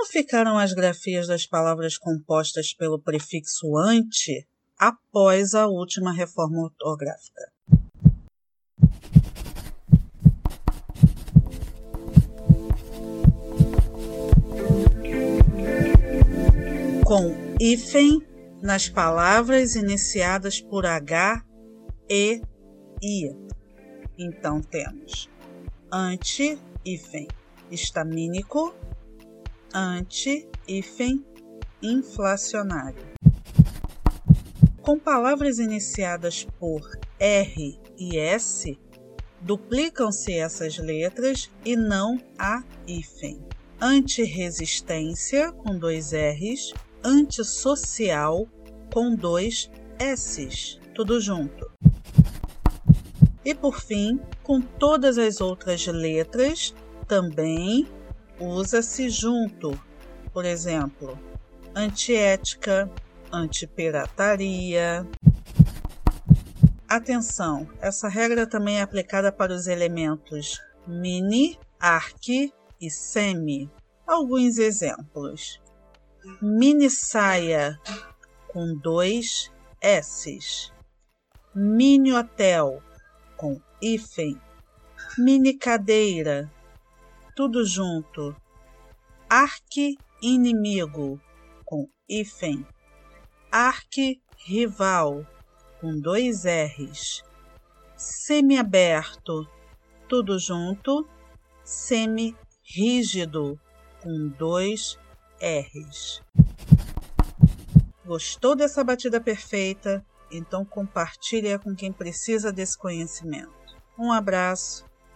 Como ficaram as grafias das palavras compostas pelo prefixo ante após a última reforma ortográfica? Com hífen nas palavras iniciadas por H, E, I. Então temos ante, hífen estamínico, ante, hífen inflacionário. Com palavras iniciadas por R e S, duplicam-se essas letras e não a hífen. Antirresistência, com dois R's, antissocial, com dois S's, tudo junto. E por fim, com todas as outras letras, também usa-se junto. Por exemplo, antiética, antipirataria. Atenção, essa regra também é aplicada para os elementos mini, arque e semi. Alguns exemplos: mini saia com dois S's, mini hotel com hífen, mini cadeira, tudo junto, arque inimigo com hífen, arque rival com dois R's, semiaberto, tudo junto, semi-rígido com dois R's. Gostou dessa batida perfeita? Então compartilhe com quem precisa desse conhecimento. Um abraço